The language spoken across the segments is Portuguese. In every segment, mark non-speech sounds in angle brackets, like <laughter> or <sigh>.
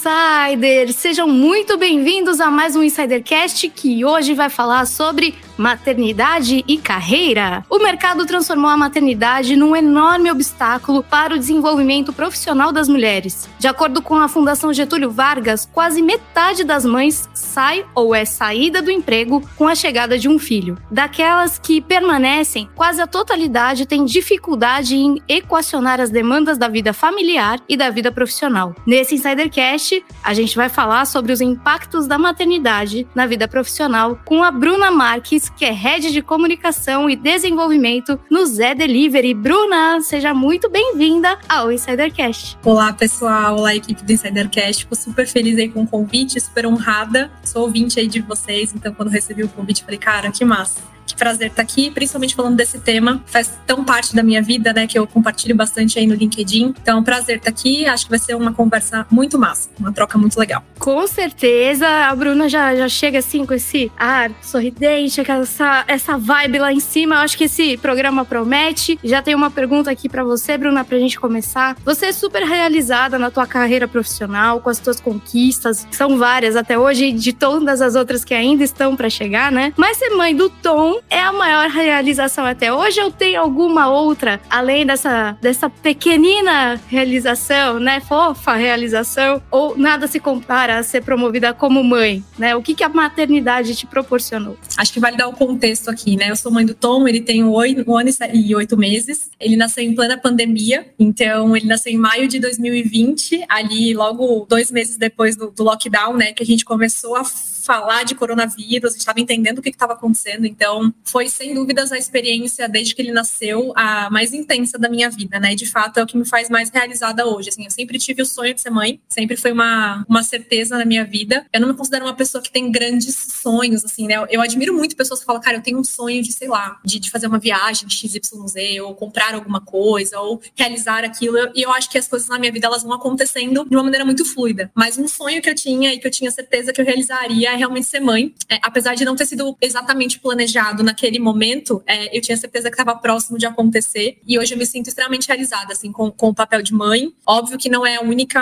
Insiders! Sejam muito bem-vindos a mais um Insidercast que hoje vai falar sobre maternidade e carreira. O mercado transformou a maternidade num enorme obstáculo para o desenvolvimento profissional das mulheres. De acordo com a Fundação Getúlio Vargas, quase metade das mães sai ou é saída do emprego com a chegada de um filho. Daquelas que permanecem, quase a totalidade tem dificuldade em equacionar as demandas da vida familiar e da vida profissional. Nesse Insidercast, a gente vai falar sobre os impactos da maternidade na vida profissional com a Bruna Marques, que é Head de Comunicação e Desenvolvimento no Zé Delivery. Bruna, seja muito bem-vinda ao Insidercast. Olá, pessoal. Olá, equipe do Insidercast. Fico super feliz aí com o convite, super honrada. Sou ouvinte aí de vocês, então quando recebi o convite, falei, cara, que massa. Que prazer estar aqui, principalmente falando desse tema. Faz tão parte da minha vida, né, que eu compartilho bastante aí no LinkedIn. Então, prazer estar aqui. Acho que vai ser uma conversa muito massa, uma troca muito legal. Com certeza, a Bruna já, já chega assim com esse ar sorridente, essa, essa vibe lá em cima. Eu acho que esse programa promete. Já tem uma pergunta aqui para você, Bruna, pra gente começar. Você é super realizada na tua carreira profissional, com as tuas conquistas, são várias até hoje, de todas as outras que ainda estão para chegar, né? Mas ser mãe do Tom é a maior realização até hoje ou tem alguma outra, além dessa, dessa pequenina realização, né? Fofa realização, ou nada se compara a ser promovida como mãe, né? O que, que a maternidade te proporcionou? Acho que vale dar o contexto aqui, né? Eu sou mãe do Tom, ele tem oito, um ano e oito meses. Ele nasceu em plena pandemia, então ele nasceu em maio de 2020, ali logo dois meses depois do, do lockdown, né? Que a gente começou a falar de coronavírus, a gente estava entendendo o que estava acontecendo, então foi sem dúvidas a experiência desde que ele nasceu a mais intensa da minha vida, né? E de fato é o que me faz mais realizada hoje. Assim, eu sempre tive o sonho de ser mãe, sempre foi uma, uma certeza na minha vida. Eu não me considero uma pessoa que tem grandes sonhos, assim, né? Eu, admiro muito pessoas que falam, cara, eu tenho um sonho de, sei lá, de, de fazer uma viagem de XYZ, ou comprar alguma coisa, ou realizar aquilo. E eu acho que as coisas na minha vida elas vão acontecendo de uma maneira muito fluida. Mas um sonho que eu tinha e que eu tinha certeza que eu realizaria é realmente ser mãe. É, apesar de não ter sido exatamente planejado naquele momento, é, eu tinha certeza que estava próximo de acontecer. E hoje eu me sinto extremamente realizada, assim, com, com o papel de mãe. Óbvio que não é a única,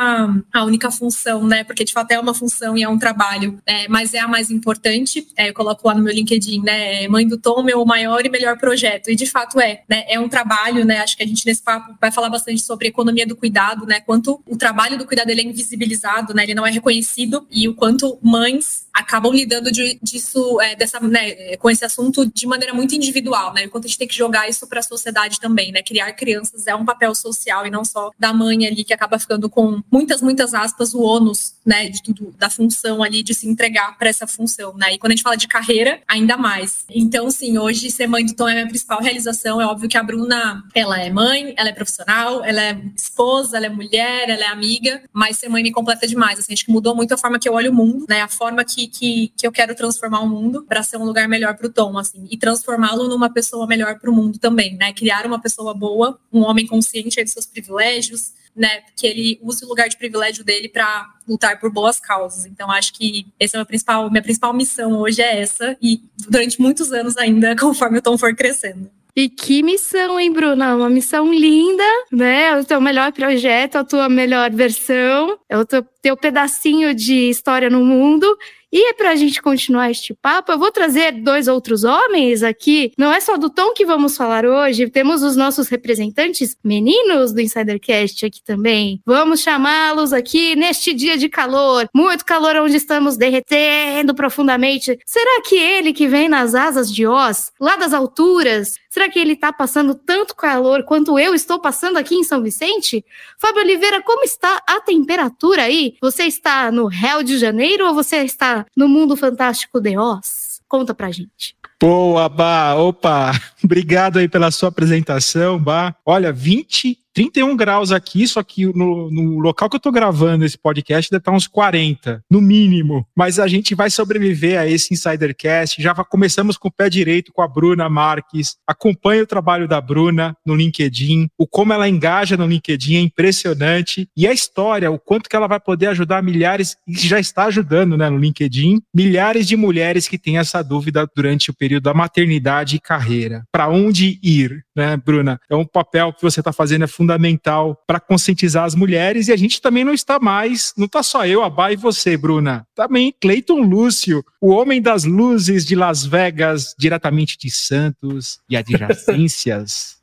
a única função, né? Porque de fato é uma função e é um trabalho, é, mas é a mais importante. É, eu coloco lá no meu LinkedIn, né? Mãe do Tom, meu maior e melhor projeto. E de fato é, né? É um trabalho, né? Acho que a gente nesse papo vai falar bastante sobre economia do cuidado, né? Quanto o trabalho do cuidado ele é invisibilizado, né? Ele não é reconhecido e o quanto mães acabam lidando de, disso, é, dessa, né, com esse assunto de maneira muito individual, né? Enquanto a gente tem que jogar isso para a sociedade também, né? Criar crianças é um papel social e não só da mãe ali que acaba ficando com muitas, muitas aspas o ônus, né, de tudo da função ali de se entregar para essa função, né? E quando a gente fala de carreira, ainda mais. Então, sim, hoje ser mãe do Tom é a minha principal realização. É óbvio que a Bruna, ela é mãe, ela é profissional, ela é esposa, ela é mulher, ela é amiga, mas ser mãe me completa demais. Assim, acho que mudou muito a forma que eu olho o mundo, né? A forma que que, que eu quero transformar o mundo para ser um lugar melhor para o Tom, assim, e transformá-lo numa pessoa melhor para o mundo também, né? Criar uma pessoa boa, um homem consciente de seus privilégios, né? Que ele use o lugar de privilégio dele para lutar por boas causas. Então, acho que essa é a minha principal, minha principal missão hoje é essa, e durante muitos anos ainda, <laughs> conforme o Tom for crescendo. E que missão, hein, Bruna? Uma missão linda, né? É o teu melhor projeto, a tua melhor versão, é o teu, teu pedacinho de história no mundo. E para a gente continuar este papo, eu vou trazer dois outros homens aqui. Não é só do Tom que vamos falar hoje, temos os nossos representantes meninos do Insidercast aqui também. Vamos chamá-los aqui neste dia de calor, muito calor onde estamos derretendo profundamente. Será que ele que vem nas asas de Oz, lá das alturas, será que ele está passando tanto calor quanto eu estou passando aqui em São Vicente? Fábio Oliveira, como está a temperatura aí? Você está no Rio de Janeiro ou você está no mundo fantástico de Oz? Conta pra gente. Boa, Bá. Opa, <laughs> obrigado aí pela sua apresentação, Bá. Olha, 20 31 graus aqui, só que no, no local que eu tô gravando esse podcast deve estar uns 40, no mínimo. Mas a gente vai sobreviver a esse Insidercast. Já começamos com o pé direito com a Bruna Marques. Acompanhe o trabalho da Bruna no LinkedIn. O como ela engaja no LinkedIn é impressionante. E a história, o quanto que ela vai poder ajudar milhares, e já está ajudando né, no LinkedIn, milhares de mulheres que têm essa dúvida durante o período da maternidade e carreira. Para onde ir, né, Bruna? É um papel que você está fazendo é fundamental para conscientizar as mulheres e a gente também não está mais, não está só eu, a Bá e você, Bruna. Também Cleiton Lúcio, o homem das luzes de Las Vegas, diretamente de Santos e adjacências.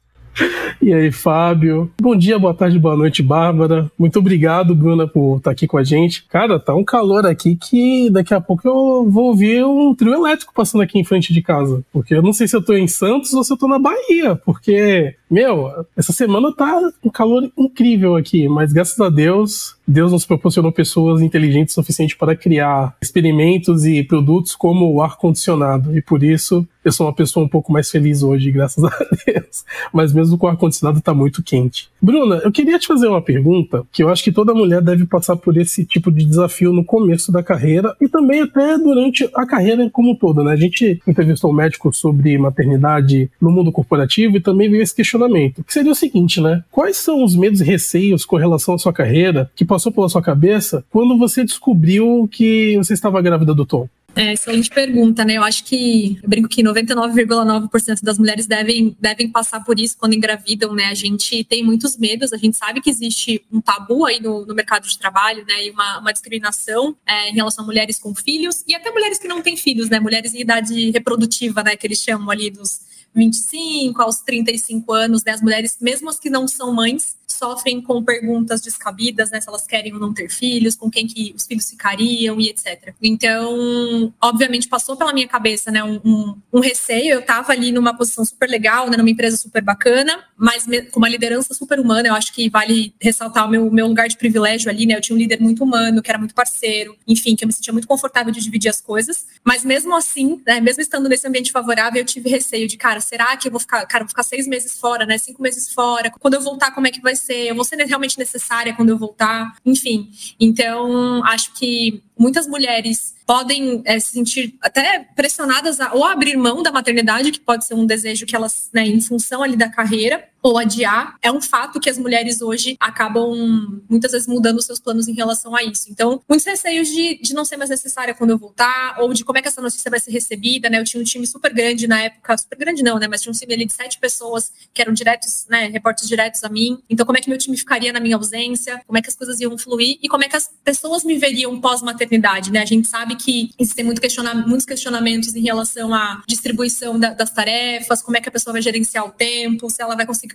E aí, Fábio? Bom dia, boa tarde, boa noite, Bárbara. Muito obrigado, Bruna, por estar aqui com a gente. Cara, tá um calor aqui que daqui a pouco eu vou ouvir um trio elétrico passando aqui em frente de casa. Porque eu não sei se eu tô em Santos ou se eu tô na Bahia. Porque, meu, essa semana tá um calor incrível aqui. Mas graças a Deus, Deus nos proporcionou pessoas inteligentes o suficiente para criar experimentos e produtos como o ar-condicionado. E por isso eu sou uma pessoa um pouco mais feliz hoje, graças a <laughs> Deus. Mas mesmo com o ar-condicionado tá muito quente. Bruna, eu queria te fazer uma pergunta que eu acho que toda mulher deve passar por esse tipo de desafio no começo da carreira e também até durante a carreira como um todo, né? A gente entrevistou um médico sobre maternidade no mundo corporativo e também veio esse questionamento, que seria o seguinte, né? Quais são os medos e receios com relação à sua carreira que passou pela sua cabeça quando você descobriu que você estava grávida do Tom? É, excelente pergunta, né? Eu acho que, eu brinco que 99,9% das mulheres devem, devem passar por isso quando engravidam, né? A gente tem muitos medos, a gente sabe que existe um tabu aí no, no mercado de trabalho, né? E uma, uma discriminação é, em relação a mulheres com filhos e até mulheres que não têm filhos, né? Mulheres em idade reprodutiva, né? Que eles chamam ali dos 25 aos 35 anos, né? As mulheres, mesmo as que não são mães, sofrem com perguntas descabidas, né? Se elas querem ou não ter filhos, com quem que os filhos ficariam e etc. Então, obviamente, passou pela minha cabeça, né? Um, um, um receio. Eu estava ali numa posição super legal, né? Numa empresa super bacana, mas com uma liderança super humana. Eu acho que vale ressaltar o meu, meu lugar de privilégio ali, né? Eu tinha um líder muito humano, que era muito parceiro, enfim, que eu me sentia muito confortável de dividir as coisas. Mas mesmo assim, né? Mesmo estando nesse ambiente favorável, eu tive receio de, cara, será que eu vou ficar, cara, vou ficar seis meses fora, né? Cinco meses fora. Quando eu voltar, como é que vai ser? Eu vou ser realmente necessária quando eu voltar? Enfim. Então, acho que muitas mulheres podem é, se sentir até pressionadas a ou abrir mão da maternidade, que pode ser um desejo que elas, né, em função ali da carreira, ou adiar. É um fato que as mulheres hoje acabam muitas vezes mudando seus planos em relação a isso. Então, muitos receios de, de não ser mais necessária quando eu voltar, ou de como é que essa notícia vai ser recebida, né? Eu tinha um time super grande na época, super grande não, né? Mas tinha um time ali de sete pessoas que eram diretos, né? Repórteres diretos a mim. Então, como é que meu time ficaria na minha ausência? Como é que as coisas iam fluir? E como é que as pessoas me veriam pós-maternidade, né? A gente sabe que existem muito questiona muitos questionamentos em relação à distribuição da, das tarefas, como é que a pessoa vai gerenciar o tempo, se ela vai conseguir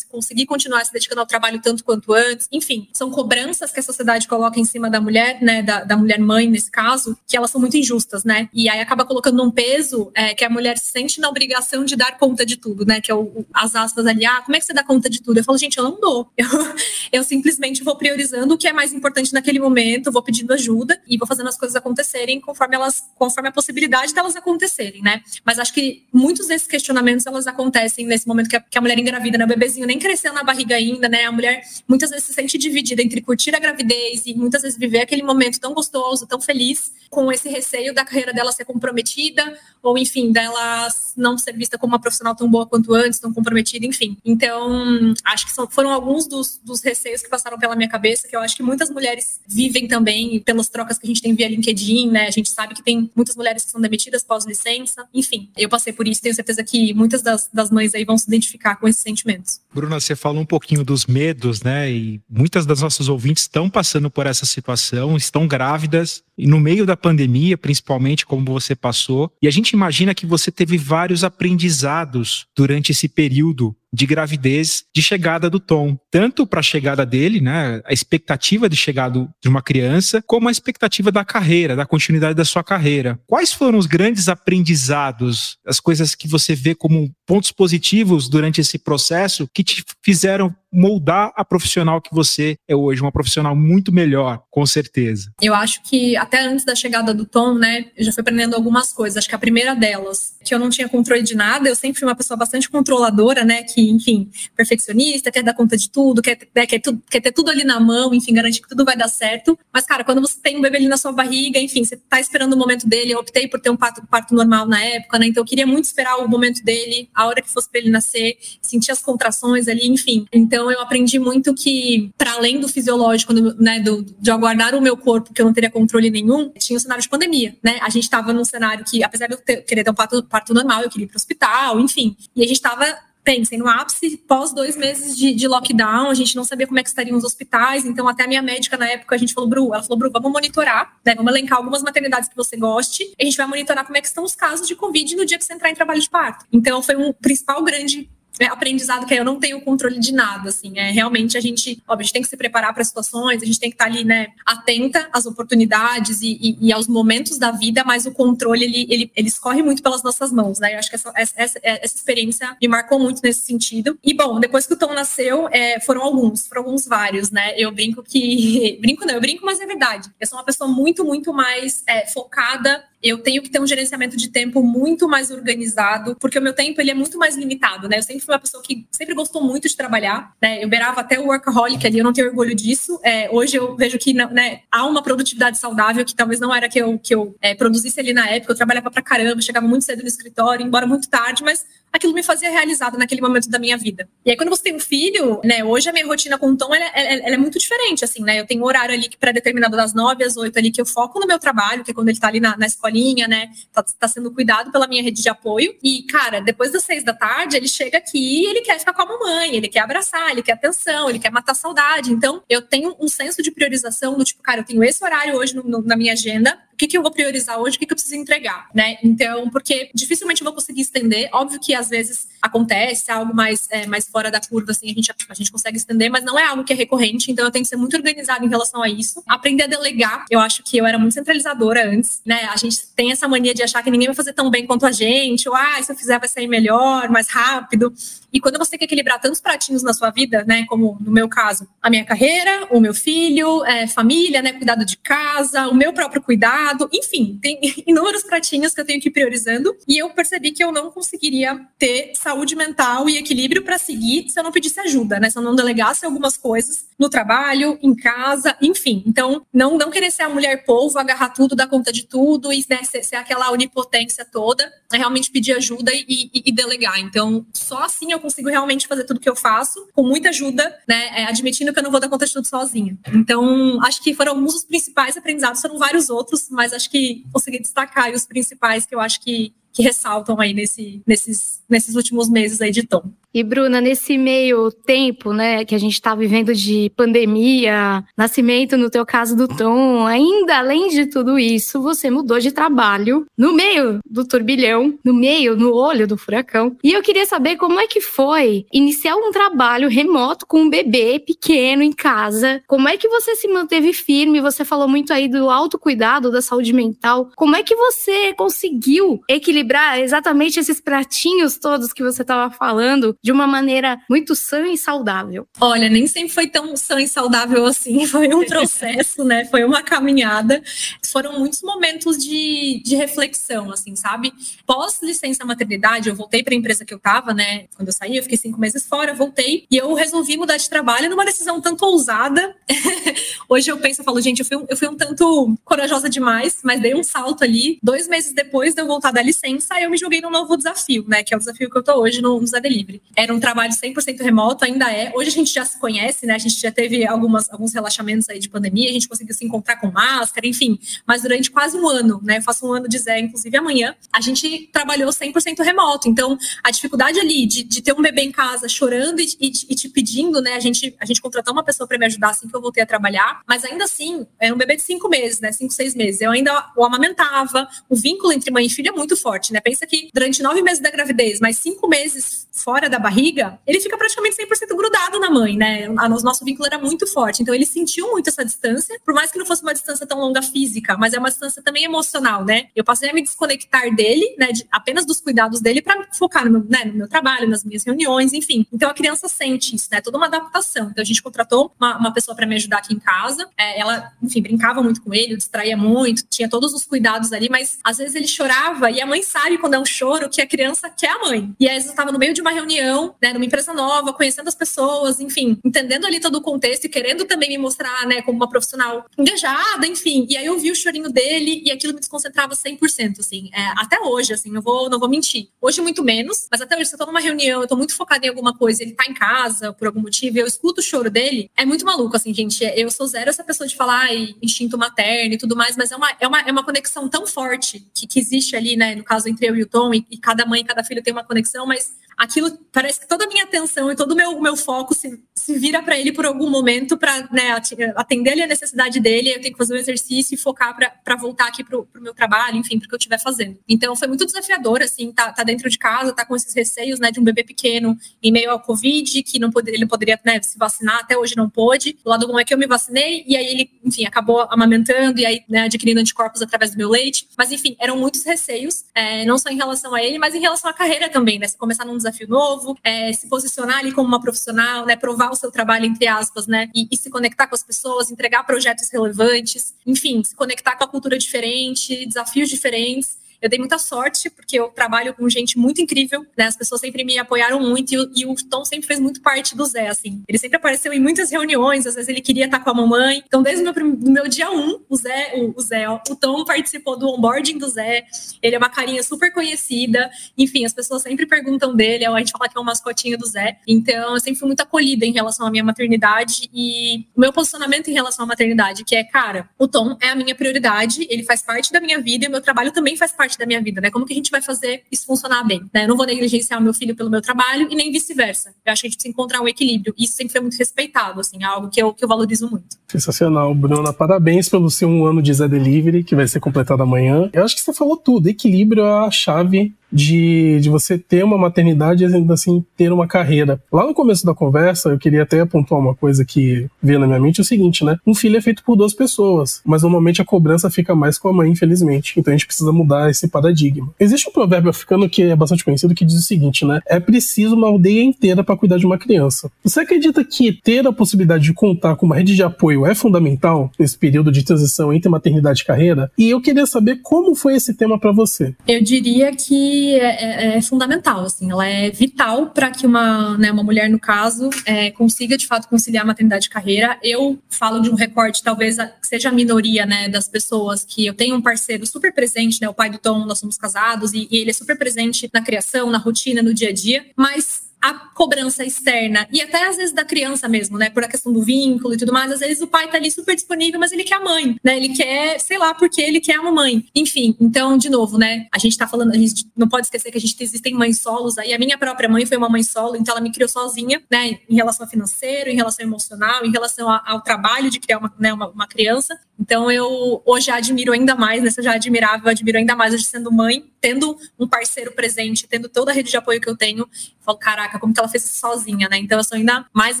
conseguir continuar se dedicando ao trabalho tanto quanto antes. Enfim, são cobranças que a sociedade coloca em cima da mulher, né, da, da mulher mãe nesse caso, que elas são muito injustas, né? E aí acaba colocando um peso é, que a mulher se sente na obrigação de dar conta de tudo, né? Que é o, as aspas ali, ah, como é que você dá conta de tudo? Eu falo, gente, eu não dou. <laughs> Eu, eu simplesmente vou priorizando o que é mais importante naquele momento, vou pedindo ajuda e vou fazendo as coisas acontecerem conforme elas, conforme a possibilidade delas acontecerem, né? Mas acho que muitos desses questionamentos elas acontecem nesse momento que a, que a mulher engravida, né? Bebezinho nem cresceu na barriga ainda, né? A mulher muitas vezes se sente dividida entre curtir a gravidez e muitas vezes viver aquele momento tão gostoso, tão feliz, com esse receio da carreira dela ser comprometida, ou enfim, dela não ser vista como uma profissional tão boa quanto antes, tão comprometida, enfim. Então, acho que são, foram alguns dos, dos receios que passaram pela minha cabeça, que eu acho que muitas mulheres vivem também, pelas trocas que a gente tem via LinkedIn, né? A gente sabe que tem muitas mulheres que são demitidas pós-licença, enfim. Eu passei por isso, tenho certeza que muitas das, das mães aí vão se identificar com esses sentimentos. Bruna, você falou um pouquinho dos medos, né? E muitas das nossas ouvintes estão passando por essa situação, estão grávidas, e no meio da pandemia, principalmente, como você passou. E a gente imagina que você teve vários aprendizados durante esse período de gravidez de chegada do Tom, tanto para a chegada dele, né, a expectativa de chegada de uma criança, como a expectativa da carreira, da continuidade da sua carreira. Quais foram os grandes aprendizados, as coisas que você vê como pontos positivos durante esse processo que te fizeram moldar a profissional que você é hoje, uma profissional muito melhor, com certeza. Eu acho que até antes da chegada do Tom, né, eu já fui aprendendo algumas coisas. Acho que a primeira delas, que eu não tinha controle de nada, eu sempre fui uma pessoa bastante controladora, né, que, enfim, perfeccionista, quer dar conta de tudo, quer, né, quer, tudo, quer ter tudo ali na mão, enfim, garantir que tudo vai dar certo. Mas, cara, quando você tem um bebê ali na sua barriga, enfim, você tá esperando o momento dele, eu optei por ter um parto, parto normal na época, né, então eu queria muito esperar o momento dele, a hora que fosse para ele nascer, sentir as contrações ali, enfim. Então, Então eu aprendi muito que, para além do fisiológico, né, do, de aguardar o meu corpo, que eu não teria controle nenhum, tinha o cenário de pandemia, né? A gente estava num cenário que, apesar de eu ter, querer ter um parto, parto normal, eu queria ir para o hospital, enfim. E a gente estava pensem, no ápice, pós dois meses de, de, lockdown, a gente não sabia como é que estariam os hospitais, então até a minha médica na época, a gente falou, Bru, ela falou, Bru, vamos monitorar, né, vamos elencar algumas maternidades que você goste, e a gente vai monitorar como é que estão os casos de Covid no dia que você entrar em trabalho de parto. Então foi um principal grande aprendizado que eu não tenho controle de nada, assim, é realmente a gente, óbvio, a gente tem que se preparar para situações, a gente tem que estar ali, né, atenta às oportunidades e, e, e, aos momentos da vida, mas o controle, ele, ele, ele escorre muito pelas nossas mãos, né, eu acho que essa, essa, essa experiência me marcou muito nesse sentido, e bom, depois que o Tom nasceu, é, foram alguns, foram alguns vários, né, eu brinco que, <laughs> brinco não, eu brinco, mas é verdade, eu sou uma pessoa muito, muito mais é, focada eu tenho que ter um gerenciamento de tempo muito mais organizado, porque o meu tempo ele é muito mais limitado, né? Eu sempre fui uma pessoa que sempre gostou muito de trabalhar, né? Eu beirava até o workaholic ali, eu não tenho orgulho disso. É, hoje eu vejo que né, há uma produtividade saudável que talvez não era que eu, que eu é, produzisse ali na época. Eu trabalhava pra caramba, chegava muito cedo no escritório, embora muito tarde, mas aquilo me fazia realizado naquele momento da minha vida. E aí, quando você tem um filho, né, hoje a minha rotina com o Tom, ela, ela, ela é muito diferente, assim, né, eu tenho um horário ali que pré-determinado das nove às oito ali, que eu foco no meu trabalho, que é quando ele tá ali na, na escolinha, né, tá, tá, sendo cuidado pela minha rede de apoio, e, cara, depois das seis da tarde, ele chega aqui e ele quer ficar com a mamãe, ele quer abraçar, ele quer atenção, ele quer matar saudade, então, eu tenho um senso de priorização do tipo, cara, eu tenho esse horário hoje no, no, na minha agenda, que, que eu vou priorizar hoje, o que, que eu preciso entregar, né? Então, porque dificilmente eu vou conseguir estender. Óbvio que às vezes acontece algo mais, é, mais fora da curva, assim, a gente, a gente consegue estender, mas não é algo que é recorrente, então eu tenho que ser muito organizado em relação a isso. Aprender a delegar, eu acho que eu era muito centralizadora antes, né? A gente tem essa mania de achar que ninguém vai fazer tão bem quanto a gente, ou ah, se eu fizer vai sair melhor, mais rápido. E quando você tem que equilibrar tantos pratinhos na sua vida, né, como no meu caso, a minha carreira, o meu filho, é, família, né, cuidado de casa, o meu próprio cuidado, enfim, tem <laughs> inúmeros pratinhos que eu tenho que ir priorizando. E eu percebi que eu não conseguiria ter saúde mental e equilíbrio para seguir se eu não pedisse ajuda, né, se eu não delegasse algumas coisas no trabalho, em casa, enfim. Então, não, não querer ser a mulher polvo, agarrar tudo, dar conta de tudo e né, ser, ser, aquela onipotência toda, é realmente pedir ajuda e, e, e delegar. Então, só assim eu eu consigo realmente fazer tudo que eu faço, com muita ajuda, né? É, admitindo que eu não vou dar conta de tudo sozinha. Então, acho que foram alguns dos principais aprendizados, foram vários outros, mas acho que consegui destacar os principais que eu acho que, que ressaltam aí nesse, nesses, nesses últimos meses aí de tom. E Bruna, nesse meio tempo, né, que a gente está vivendo de pandemia, nascimento no teu caso do Tom, ainda além de tudo isso, você mudou de trabalho no meio do turbilhão, no meio, no olho do furacão. E eu queria saber como é que foi iniciar um trabalho remoto com um bebê pequeno em casa. Como é que você se manteve firme? Você falou muito aí do autocuidado, da saúde mental. Como é que você conseguiu equilibrar exatamente esses pratinhos todos que você estava falando de uma maneira muito sã e saudável? Olha, nem sempre foi tão sã e saudável assim. <laughs> Foi um processo, né? Foi uma caminhada. Foram muitos momentos de, de reflexão, assim, sabe? Pós licença maternidade, eu voltei para a empresa que eu estava, né? Quando eu saí, eu fiquei cinco meses fora, voltei e eu resolvi mudar de trabalho numa decisão tanto ousada. <laughs> Hoje eu penso, eu falo, gente, eu fui, um, eu fui um tanto corajosa demais, mas dei um salto ali. Dois meses depois de eu voltar da licença, eu me joguei num novo desafio, né? Que é o desafio que eu tô hoje no, no Zé Delivery. Era um trabalho 100% remoto, ainda é. Hoje a gente já se conhece, né? A gente já teve algumas, alguns relaxamentos aí de pandemia, a gente conseguiu se encontrar com máscara, enfim. Mas durante quase um ano, né? Eu faço um ano de Zé, inclusive amanhã, a gente trabalhou 100% remoto. Então, a dificuldade ali de, de ter um bebê em casa chorando e, e, e te pedindo, né? A gente, a gente contratou uma pessoa para me ajudar assim que eu voltei a trabalhar, mas ainda assim, é um bebê de cinco meses, né? Cinco, seis meses. Eu ainda o amamentava, o vínculo entre mãe e filho é muito forte, né? Pensa que durante nove meses da gravidez, mais cinco meses fora da barriga, ele fica praticamente 100% grudado na mãe, né? O nosso vínculo era muito forte, então ele sentiu muito essa distância, por mais que não fosse uma distância tão longa física, mas é uma distância também emocional, né? Eu passei a me desconectar dele, né, de, apenas dos cuidados dele para focar no meu, né, no meu trabalho, nas minhas reuniões, enfim. Então a criança sente isso, né? Toda uma adaptação. Então a gente contratou uma, uma pessoa para me ajudar aqui em casa. É, ela, enfim, brincava muito com ele, distraía muito, tinha todos os cuidados ali, mas às vezes ele chorava e a mãe sabe quando é um choro que a criança quer a mãe. E vezes eu estava no meio de uma reunião né, numa empresa nova, conhecendo as pessoas, enfim, entendendo ali todo o contexto e querendo também me mostrar, né, como uma profissional engajada, enfim. E aí eu vi o chorinho dele e aquilo me desconcentrava 100%, assim. É, até hoje, assim, não vou, não vou mentir. Hoje muito menos, mas até hoje, se eu tô numa reunião, eu tô muito focada em alguma coisa, ele tá em casa por algum motivo, e eu escuto o choro dele, é muito maluco, assim, gente. Eu sou zero essa pessoa de falar ai, instinto materno e tudo mais, mas é uma, é uma, é uma conexão tão forte que, que existe ali, né, no caso entre eu e o Tom, e, e cada mãe e cada filho tem uma conexão, mas aquilo parece que toda a minha atenção e todo o meu, meu foco se, se vira para ele por algum momento para né, atender ali a necessidade dele. Eu tenho que fazer um exercício e focar para voltar aqui para o meu trabalho, enfim, para o que eu estiver fazendo. Então foi muito desafiador, assim, tá, tá, dentro de casa, tá com esses receios né, de um bebê pequeno em meio ao Covid, que não poderia, ele poderia né, se vacinar, até hoje não pôde. Do lado bom é que eu me vacinei e aí ele, enfim, acabou amamentando e aí né, adquirindo anticorpos através do meu leite. Mas enfim, eram muitos receios, é, não só em relação a ele, mas em relação à carreira também, né? Se começar num desafio desafio novo, é, se posicionar ali como uma profissional, né, provar o seu trabalho, entre aspas, né, e, e, se conectar com as pessoas, entregar projetos relevantes, enfim, se conectar com a cultura diferente, desafios diferentes. Eu dei muita sorte, porque eu trabalho com gente muito incrível, né? As pessoas sempre me apoiaram muito e o, e o Tom sempre fez muito parte do Zé, assim. Ele sempre apareceu em muitas reuniões, às vezes ele queria estar com a mamãe. Então, desde o meu, meu dia um, o Zé, o, o Zé, ó, o Tom participou do onboarding do Zé. Ele é uma carinha super conhecida. Enfim, as pessoas sempre perguntam dele, a gente fala que é um mascotinho do Zé. Então, eu sempre fui muito acolhida em relação à minha maternidade e o meu posicionamento em relação à maternidade, que é, cara, o Tom é a minha prioridade, ele faz parte da minha vida e o meu trabalho também faz parte parte da minha vida, né? Como que a gente vai fazer isso funcionar bem? Né? Eu não vou negligenciar o meu filho pelo meu trabalho e nem vice-versa. Eu acho que a gente precisa encontrar um equilíbrio. E isso sempre foi muito respeitado, assim, é algo que eu, que eu valorizo muito. Sensacional, Bruna. Parabéns pelo seu um ano de Zé Delivery, que vai ser completado amanhã. Eu acho que você falou tudo. Equilíbrio é a chave de, de você ter uma maternidade e ainda assim ter uma carreira. Lá no começo da conversa, eu queria até apontar uma coisa que veio na minha mente: é o seguinte, né? Um filho é feito por duas pessoas, mas normalmente a cobrança fica mais com a mãe, infelizmente. Então a gente precisa mudar esse paradigma. Existe um provérbio africano que é bastante conhecido que diz o seguinte, né? É preciso uma aldeia inteira para cuidar de uma criança. Você acredita que ter a possibilidade de contar com uma rede de apoio é fundamental nesse período de transição entre maternidade e carreira? E eu queria saber como foi esse tema para você. Eu diria que é, é, é fundamental, assim, ela é vital para que uma, né, uma mulher, no caso, é, consiga de fato conciliar maternidade e carreira. Eu falo de um recorte, talvez seja a minoria né, das pessoas que eu tenho um parceiro super presente, né, o pai do Tom, nós somos casados, e, e ele é super presente na criação, na rotina, no dia a dia, mas a cobrança externa e até às vezes da criança mesmo, né, por a questão do vínculo e tudo mais, às vezes o pai tá ali super disponível, mas ele quer a mãe, né? Ele quer, sei lá, porque ele quer a mamãe. Enfim, então, de novo, né, a gente tá falando, a gente não pode esquecer que a gente existem mães solos aí. A minha própria mãe foi uma mãe solo, então ela me criou sozinha, né, em relação financeiro, em relação emocional, em relação ao trabalho de criar uma, né, uma, uma criança. Então eu hoje admiro ainda mais, né? Se eu já admirava, eu admiro ainda mais hoje sendo mãe, tendo um parceiro presente, tendo toda a rede de apoio que eu tenho. Eu falo, caraca, como que ela fez sozinha, né? Então eu sou ainda mais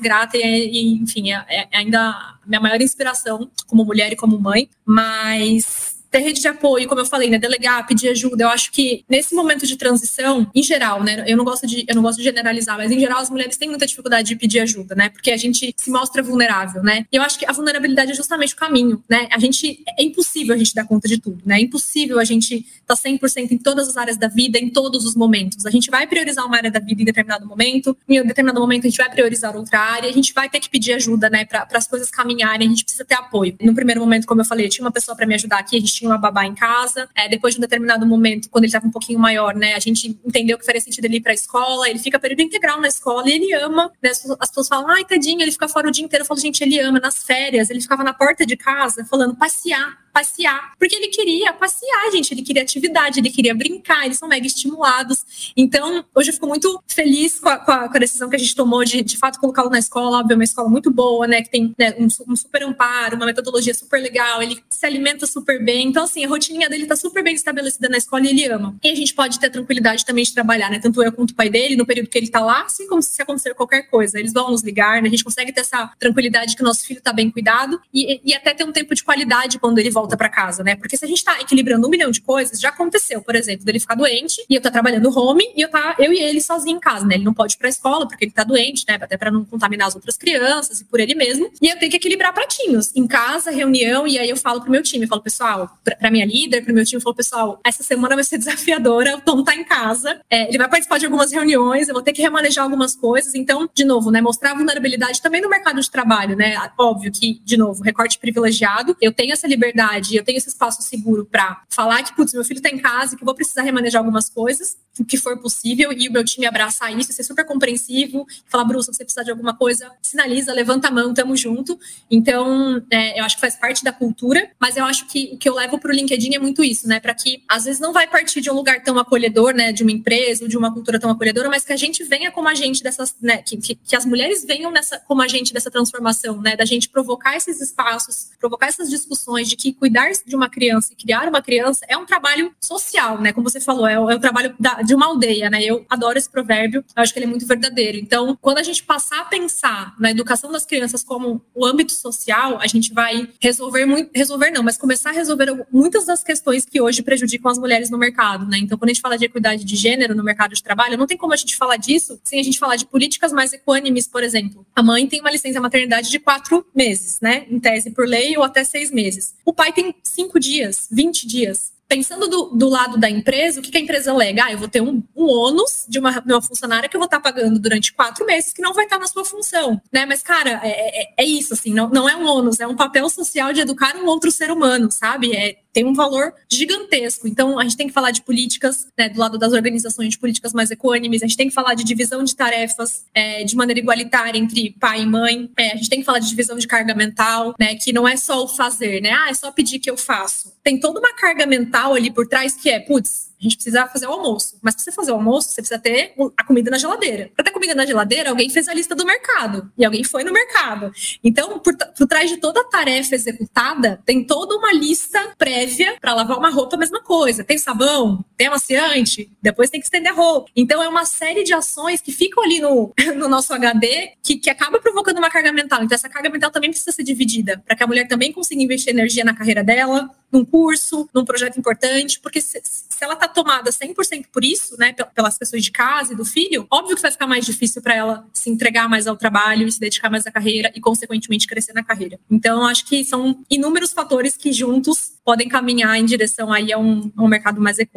grata e, e enfim, é, é ainda minha maior inspiração como mulher e como mãe. Mas ter rede de apoio, como eu falei, né, delegar, pedir ajuda. Eu acho que nesse momento de transição, em geral, né, eu não gosto de eu não gosto de generalizar, mas em geral as mulheres têm muita dificuldade de pedir ajuda, né? Porque a gente se mostra vulnerável, né? E eu acho que a vulnerabilidade é justamente o caminho, né? A gente é impossível a gente dar conta de tudo, né? É impossível a gente estar tá 100% em todas as áreas da vida, em todos os momentos. A gente vai priorizar uma área da vida em determinado momento, em determinado momento a gente vai priorizar outra área, a gente vai ter que pedir ajuda, né, para as coisas caminharem, a gente precisa ter apoio. No primeiro momento, como eu falei, eu tinha uma pessoa para me ajudar aqui, a gente tinha uma babá em casa. É, depois de um determinado momento, quando ele estava um pouquinho maior, né, a gente entendeu que faria sentido ele ir para a escola. Ele fica período integral na escola e ele ama. Né, as, as pessoas falam, ai, tadinho, ele fica fora o dia inteiro. Eu falo, gente, ele ama. Nas férias, ele ficava na porta de casa falando, passear passear, porque ele queria passear, gente, ele queria atividade, ele queria brincar, eles são mega estimulados. Então, hoje eu fico muito feliz com a, com a, com a decisão que a gente tomou de, de fato, colocá-lo na escola, óbvio, é uma escola muito boa, né, que tem né, um, um, super amparo, uma metodologia super legal, ele se alimenta super bem, então, assim, a rotininha dele tá super bem estabelecida na escola e ele ama. E a gente pode ter tranquilidade também de trabalhar, né, tanto eu quanto o pai dele, no período que ele tá lá, assim como se acontecer qualquer coisa, eles vão nos ligar, né, a gente consegue ter essa tranquilidade que o nosso filho tá bem cuidado e, e até ter um tempo de qualidade quando ele volta volta para casa, né? Porque se a gente tá equilibrando um milhão de coisas, já aconteceu, por exemplo, dele ficar doente e eu tá trabalhando home e eu tá eu e ele sozinho em casa, né? Ele não pode ir pra escola porque ele tá doente, né? Até para não contaminar as outras crianças e por ele mesmo. E eu tenho que equilibrar pratinhos em casa, reunião, e aí eu falo pro meu time, eu falo, pessoal, pra, pra minha líder, pro meu time, eu falo, pessoal, essa semana vai ser <laughs> desafiadora, o Tom tá em casa, é, ele vai participar de algumas reuniões, eu vou ter que remanejar algumas coisas. Então, de novo, né? Mostrar vulnerabilidade também no mercado de trabalho, né? Óbvio que, de novo, recorte privilegiado, eu tenho essa liberdade, eu tenho esse espaço seguro para falar que, putz, meu filho tá em casa e que eu vou precisar remanejar algumas coisas, o que for possível, e o meu time abraçar isso, ser super compreensivo, falar, Bruce, se você precisar de alguma coisa, sinaliza, levanta a mão, tamo junto. Então, é, eu acho que faz parte da cultura, mas eu acho que o que eu levo pro LinkedIn é muito isso, né? Para que, às vezes, não vai partir de um lugar tão acolhedor, né? De uma empresa ou de uma cultura tão acolhedora, mas que a gente venha como agente dessas, né? Que, que, que as mulheres venham nessa, como agente dessa transformação, né? Da gente provocar esses espaços, provocar essas discussões de que cuidar de uma criança e criar uma criança é um trabalho social, né? Como você falou, é o, é o trabalho da, de uma aldeia, né? Eu adoro esse provérbio, eu acho que ele é muito verdadeiro. Então, quando a gente passar a pensar na educação das crianças como o âmbito social, a gente vai resolver muito, resolver não, mas começar a resolver muitas das questões que hoje prejudicam as mulheres no mercado, né? Então, quando a gente fala de equidade de gênero no mercado de trabalho, não tem como a gente falar disso sem a gente falar de políticas mais equânimes, por exemplo. A mãe tem uma licença maternidade de quatro meses, né? Em tese por lei ou até seis meses. O pai tem cinco dias, 20 dias pensando do, do, lado da empresa, o que, que a empresa alega? Ah, eu vou ter um, um ônus de uma, de uma funcionária que eu vou estar pagando durante quatro meses que não vai estar na sua função, né? Mas, cara, é, é, é isso, assim, não, não é um ônus, é um papel social de educar um outro ser humano, sabe? É, tem um valor gigantesco. Então, a gente tem que falar de políticas, né, do lado das organizações de políticas mais econômicas, a gente tem que falar de divisão de tarefas é, de maneira igualitária entre pai e mãe, é, a gente tem que falar de divisão de carga mental, né, que não é só o fazer, né, ah, é só pedir que eu faço. Tem toda uma carga mental ali por trás que é, putz, a gente precisa fazer o almoço. Mas para você fazer o almoço, você precisa ter a comida na geladeira. Para ter comida na geladeira, alguém fez a lista do mercado. E alguém foi no mercado. Então, por, por trás de toda a tarefa executada, tem toda uma lista prévia para lavar uma roupa, a mesma coisa. Tem sabão, tem amaciante, depois tem que estender a roupa. Então, é uma série de ações que ficam ali no, <laughs> no nosso HD que, que acaba provocando uma carga mental. Então, essa carga mental também precisa ser dividida para que a mulher também consiga investir energia na carreira dela, num curso, num projeto importante, porque se, se ela está tomada 100% por isso, né, pelas questões de casa e do filho, óbvio que vai ficar mais difícil para ela se entregar mais ao trabalho e se dedicar mais à carreira e, consequentemente, crescer na carreira. Então, acho que são inúmeros fatores que juntos podem caminhar em direção aí a um, a um mercado mais econômico.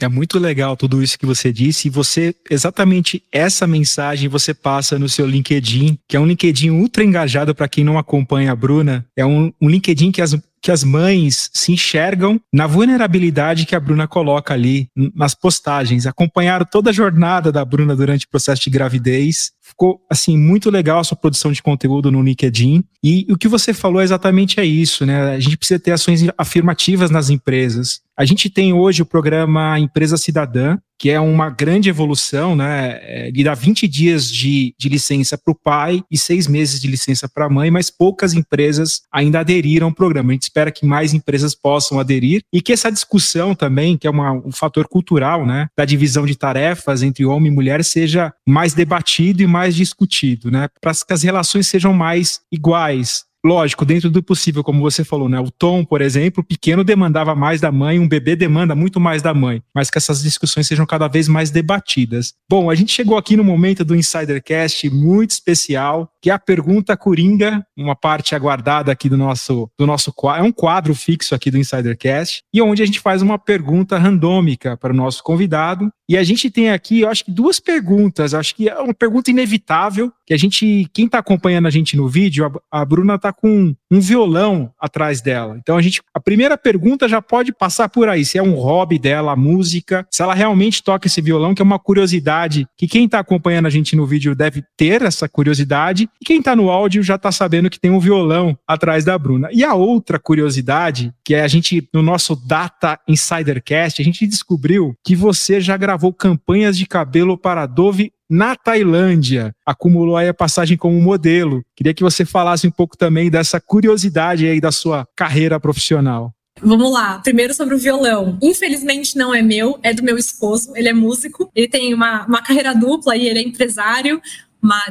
É muito legal tudo isso que você disse e você, exatamente essa mensagem você passa no seu LinkedIn, que é um LinkedIn ultra engajado para quem não acompanha a Bruna, é um, um LinkedIn que as que as mães se enxergam na vulnerabilidade que a Bruna coloca ali nas postagens. Acompanharam toda a jornada da Bruna durante o processo de gravidez. Ficou, assim, muito legal a sua produção de conteúdo no LinkedIn. E o que você falou exatamente é isso, né? A gente precisa ter ações afirmativas nas empresas. A gente tem hoje o programa Empresa Cidadã, que é uma grande evolução, né? É, ele dá 20 dias de, de licença para o pai e seis meses de licença para a mãe, mas poucas empresas ainda aderiram ao programa. A gente espera que mais empresas possam aderir e que essa discussão também, que é uma, um fator cultural, né? Da divisão de tarefas entre homem e mulher, seja mais debatido e mais discutido, né? Para que as relações sejam mais iguais, Lógico, dentro do possível, como você falou, né? O Tom, por exemplo, pequeno demandava mais da mãe, um bebê demanda muito mais da mãe, mas que essas discussões sejam cada vez mais debatidas. Bom, a gente chegou aqui no momento do Insidercast muito especial, que é a pergunta coringa, uma parte aguardada aqui do nosso do nosso é um quadro fixo aqui do Insidercast, e onde a gente faz uma pergunta randômica para o nosso convidado. E a gente tem aqui, eu acho que duas perguntas, acho que é uma pergunta inevitável, que a gente, quem está acompanhando a gente no vídeo, a, a Bruna está com um violão atrás dela. Então a gente, a primeira pergunta já pode passar por aí, se é um hobby dela, a música, se ela realmente toca esse violão, que é uma curiosidade que quem está acompanhando a gente no vídeo deve ter essa curiosidade, e quem está no áudio já está sabendo que tem um violão atrás da Bruna. E a outra curiosidade, que é a gente, no nosso Data Insidercast, a gente descobriu que você já gravou campanhas de cabelo para Dove na Tailândia. Acumulou aí a passagem como modelo. Queria que você falasse um pouco também dessa curiosidade aí da sua carreira profissional. Vamos lá. Primeiro sobre o violão. Infelizmente não é meu, é do meu esposo. Ele é músico. Ele tem uma, uma carreira dupla e ele é empresário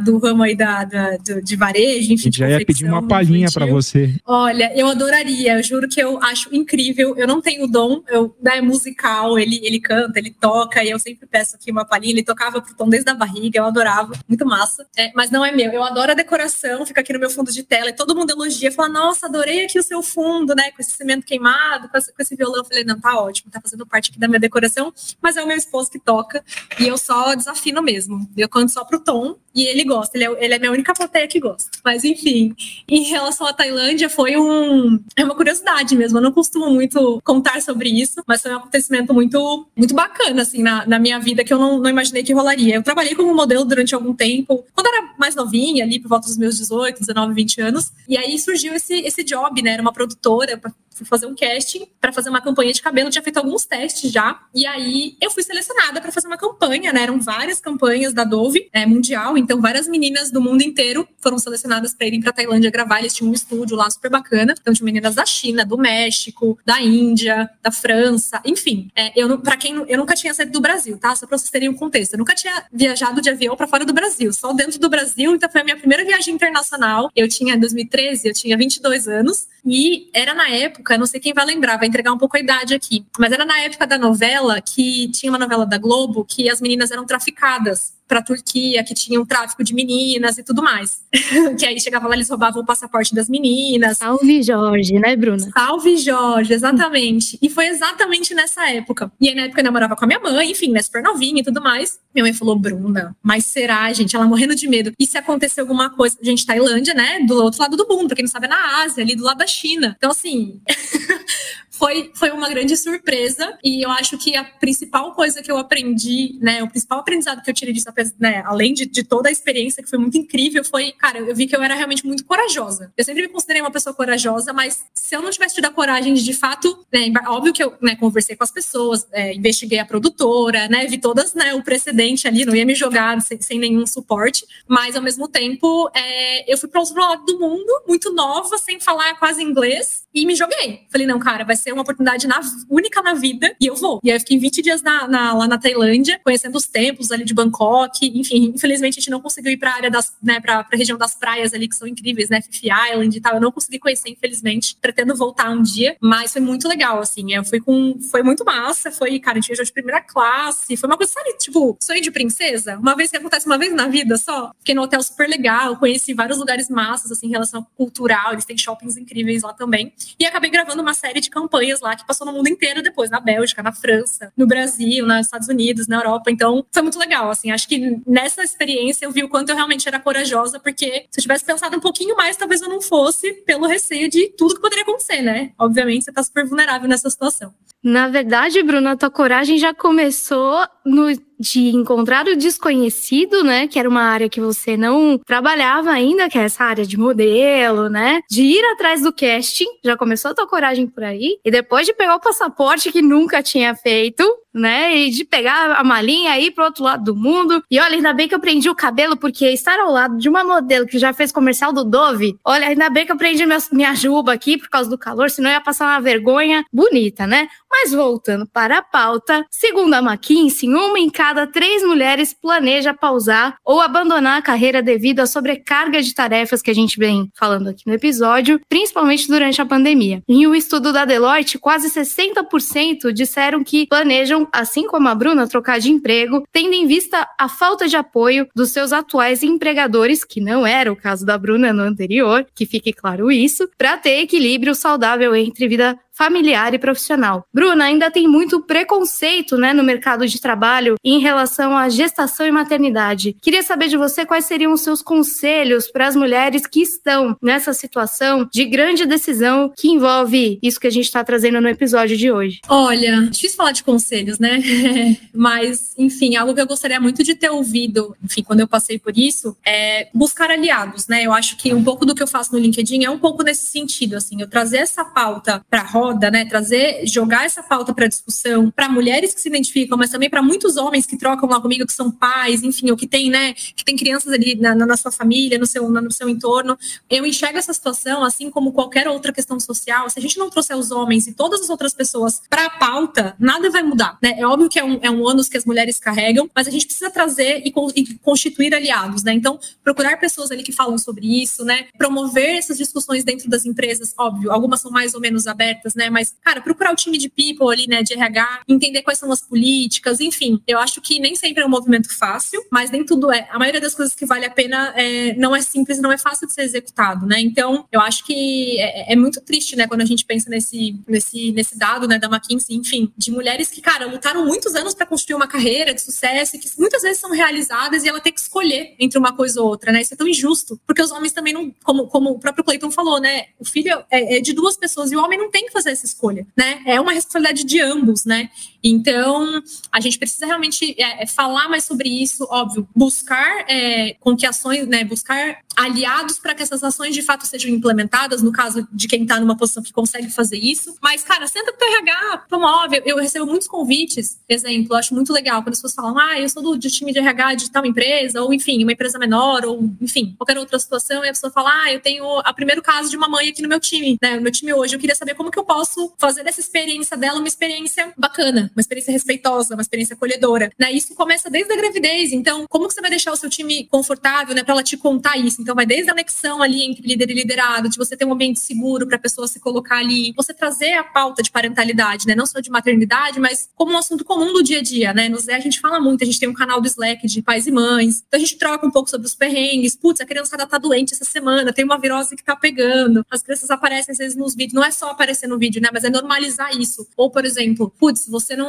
do ramo aí da, da, de varejo, enfim. Já ia pedir uma palhinha para você. Olha, eu adoraria, eu juro que eu acho incrível. Eu não tenho dom, eu, né, musical, ele, ele canta, ele toca, e eu sempre peço aqui uma palhinha. Ele tocava pro tom desde a barriga, eu adorava, muito massa. É, mas não é meu, eu adoro a decoração, fica aqui no meu fundo de tela, e todo mundo elogia, fala, nossa, adorei aqui o seu fundo, né, com esse cimento queimado, com esse, com esse violão. Eu falei, não, tá ótimo, tá fazendo parte aqui da minha decoração, mas é o meu esposo que toca, e eu só desafino mesmo. Eu canto só pro tom, e ele gosta, ele é, ele é minha única plateia que gosta. Mas enfim, em relação à Tailândia, foi um. É uma curiosidade mesmo. Eu não costumo muito contar sobre isso, mas foi um acontecimento muito, muito bacana, assim, na, na minha vida, que eu não, não imaginei que rolaria. Eu trabalhei como modelo durante algum tempo, quando era mais novinha, ali por volta dos meus 18, 19, 20 anos. E aí surgiu esse, esse job, né? Era uma produtora fui fazer um casting para fazer uma campanha de cabelo, tinha feito alguns testes já, e aí eu fui selecionada para fazer uma campanha, né? Eram várias campanhas da Dove é, mundial, então várias meninas do mundo inteiro foram selecionadas para irem para Tailândia gravar. Eles tinham um estúdio lá super bacana, então tinha meninas da China, do México, da Índia, da França, enfim. É, eu para quem eu nunca tinha saído do Brasil, tá? Só para vocês terem um contexto, eu nunca tinha viajado de avião para fora do Brasil, só dentro do Brasil. Então foi a minha primeira viagem internacional. Eu tinha em 2013, eu tinha 22 anos e era na época, não sei quem vai lembrar, vai entregar um pouco a idade aqui, mas era na época da novela que tinha uma novela da Globo que as meninas eram traficadas para a Turquia, que tinha um tráfico de meninas e tudo mais. <laughs> que aí chegava lá, eles roubavam o passaporte das meninas. Salve Jorge, né, Bruna? Salve Jorge, exatamente. e foi exatamente nessa época. E aí, na época, eu namorava com a minha mãe, enfim, né, super novinha e tudo mais. Minha mãe falou, Bruna, mas será, gente? Ela morrendo de medo. E se acontecer alguma coisa? Gente, Tailândia, né, do outro lado do mundo, pra quem não sabe, é na Ásia, ali do lado da China. Então, assim. <laughs> foi, foi uma grande surpresa. E eu acho que a principal coisa que eu aprendi, né, o principal aprendizado que eu tirei disso, né, além de, de toda a experiência que foi muito incrível, foi, cara, eu vi que eu era realmente muito corajosa. Eu sempre me considerei uma pessoa corajosa, mas se eu não tivesse tido a coragem de, de fato, né, óbvio que eu né, conversei com as pessoas, é, investiguei a produtora, né, vi todas, né, o precedente ali, não ia me jogar sem, sem nenhum suporte, mas ao mesmo tempo, é, eu fui para outro lado do mundo, muito nova, sem falar quase inglês, e me joguei. Falei, não, cara, vai ser uma oportunidade na, única na vida e eu vou. E aí eu fiquei 20 dias na, na, lá na Tailândia, conhecendo os templos ali de Bangkok. Enfim, infelizmente a gente não conseguiu ir pra área das, né, pra, pra região das praias ali, que são incríveis, né? Fifi Island e tal. Eu não consegui conhecer, infelizmente. Pretendo voltar um dia, mas foi muito legal, assim. Eu fui com. Foi muito massa. Foi, cara, a gente viajou de primeira classe. Foi uma coisa, sabe, tipo, sonho de princesa? Uma vez que acontece uma vez na vida só. Fiquei no hotel super legal, conheci vários lugares massas, assim, em relação cultural. Eles têm shoppings incríveis lá também. E acabei gravando uma série de campanhas lá que passou no mundo inteiro depois, na Bélgica, na França, no Brasil, nos Estados Unidos, na Europa. Então, foi muito legal, assim. Acho que nessa experiência eu vi o quanto eu realmente era corajosa, porque se eu tivesse pensado um pouquinho mais, talvez eu não fosse, pelo receio de tudo que poderia acontecer, né? Obviamente, você tá super vulnerável nessa situação. Na verdade, Bruna, tua coragem já começou no de encontrar o desconhecido, né? Que era uma área que você não trabalhava ainda, que é essa área de modelo, né? De ir atrás do casting, já começou a tua coragem por aí. E depois de pegar o passaporte que nunca tinha feito, né? E de pegar a malinha aí pro outro lado do mundo. E olha, ainda bem que eu prendi o cabelo, porque estar ao lado de uma modelo que já fez comercial do Dove, olha, ainda bem que eu prendi minha, minha juba aqui por causa do calor, senão eu ia passar uma vergonha bonita, né? Mas voltando para a pauta, segundo a McKinsey, uma em cada três mulheres planeja pausar ou abandonar a carreira devido à sobrecarga de tarefas que a gente vem falando aqui no episódio, principalmente durante a pandemia. Em um estudo da Deloitte, quase 60% disseram que planejam assim como a Bruna, trocar de emprego, tendo em vista a falta de apoio dos seus atuais empregadores, que não era o caso da Bruna no anterior, que fique claro isso, para ter equilíbrio saudável entre vida familiar e profissional. Bruna, ainda tem muito preconceito né, no mercado de trabalho em relação à gestação e maternidade. Queria saber de você quais seriam os seus conselhos para as mulheres que estão nessa situação de grande decisão que envolve isso que a gente está trazendo no episódio de hoje. Olha, difícil falar de conselhos, né? <laughs> Mas, enfim, algo que eu gostaria muito de ter ouvido, enfim, quando eu passei por isso, é buscar aliados, né? Eu acho que um pouco do que eu faço no LinkedIn é um pouco nesse sentido, assim, eu trazer essa pauta para a roda, né? Trazer, jogar essa pauta para discussão para mulheres que se identificam, mas também para muitos homens que trocam lá comigo, que são pais, enfim, ou que tem, né? Que tem crianças ali na, na sua família, no seu, no seu entorno. Eu enxergo essa situação, assim como qualquer outra questão social. Se a gente não trouxer os homens e todas as outras pessoas para a pauta, nada vai mudar, né? É óbvio que é um, é um ônus que as mulheres carregam, mas a gente precisa trazer e, e constituir aliados, né? Então, procurar pessoas ali que falam sobre isso, né? Promover essas discussões dentro das empresas, óbvio, algumas são mais ou menos abertas, né? Mas, cara, procurar o time de people ali, né, de RH, entender quais são as políticas, enfim. Eu acho que nem sempre é um movimento fácil, mas nem tudo é. A maioria das coisas que vale a pena é, não é simples, não é fácil de ser executado, né? Então, eu acho que é, é muito triste, né, quando a gente pensa nesse, nesse, nesse dado, né, da McKinsey, enfim, de mulheres que, cara, lutaram muitos anos para construir uma carreira de sucesso e que muitas vezes são realizadas e ela tem que escolher entre uma coisa ou outra, né? Isso é tão injusto, porque os homens também não, como, como o próprio Clayton falou, né? O filho é, é de duas pessoas e o homem não tem que fazer essa escolha, né? É uma responsabilidade de ambos, né? Então, a gente precisa realmente é, é falar mais sobre isso, óbvio, buscar é, com que ações, né? Buscar aliados para que essas ações de fato sejam implementadas, no caso de quem está numa posição que consegue fazer isso. Mas, cara, senta pro RH, promove. Eu recebo muitos convites, exemplo, acho muito legal quando as pessoas falam, ah, eu sou do, do time de RH de tal empresa, ou enfim, uma empresa menor, ou enfim, qualquer outra situação, e a pessoa fala, ah, eu tenho o primeiro caso de uma mãe aqui no meu time, né? No meu time hoje, eu queria saber como que eu posso fazer dessa experiência dela uma experiência bacana, uma experiência respeitosa, uma experiência acolhedora. Né? Isso começa desde a gravidez. Então, como que você vai deixar o seu time confortável, né, para ela te contar isso? Então, vai desde a anexão ali entre líder e liderado, de você ter um ambiente seguro para a pessoa se colocar ali, você trazer a pauta de parentalidade, né, não só de maternidade, mas como um assunto comum do dia a dia, né? No Zé a gente fala muito, a gente tem um canal do Slack de pais e mães, então a gente troca um pouco sobre os perrengues. Putz, a criançada tá doente essa semana, tem uma virose que tá pegando. As crianças aparecem às vezes nos vídeos, não é só aparecer no vídeo, né, mas é normalizar isso. Ou, por exemplo, putz, você não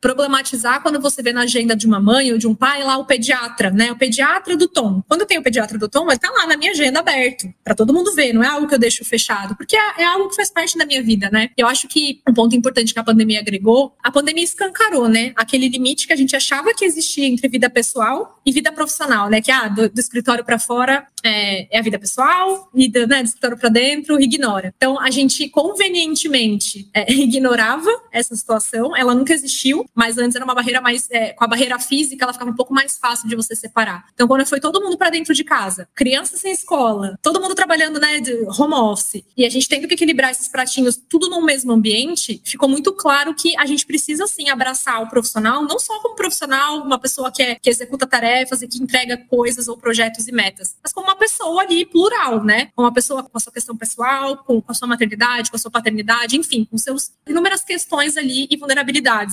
problematizar quando você vê na agenda de uma mãe ou de um pai lá o pediatra, né? O pediatra do Tom. Quando tenho o pediatra do Tom, ele tá lá na minha agenda aberto, para todo mundo ver, não é algo que eu deixo fechado, porque é, é, algo que faz parte da minha vida, né? Eu acho que um ponto importante que a pandemia agregou, a pandemia escancarou, né? Aquele limite que a gente achava que existia entre vida pessoal e vida profissional, né? Que ah, do, do escritório para fora é, é, a vida pessoal e do, né, do escritório para dentro ignora. Então a gente convenientemente é, <laughs> ignorava essa situação, ela nunca existiu, mas antes era uma barreira mais é, com a barreira física, ela ficava um pouco mais fácil de você separar. Então quando foi todo mundo para dentro de casa, crianças sem escola, todo mundo trabalhando, né, de home office, e a gente tendo que equilibrar esses pratinhos tudo no mesmo ambiente, ficou muito claro que a gente precisa sim abraçar o profissional, não só como profissional, uma pessoa que, é, que executa tarefas e que entrega coisas ou projetos e metas, mas como uma pessoa ali plural, né? Uma pessoa com a sua questão pessoal, com, com a sua maternidade, com a sua paternidade, enfim, com seus inúmeras questões ali e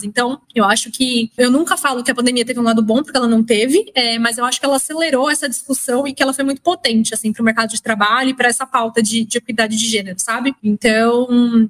Então, eu acho que eu nunca falo que a pandemia teve um lado bom, porque ela não teve, é, mas eu acho que ela acelerou essa discussão e que ela foi muito potente, assim, para o mercado de trabalho e para essa pauta de, de equidade de gênero, sabe? Então,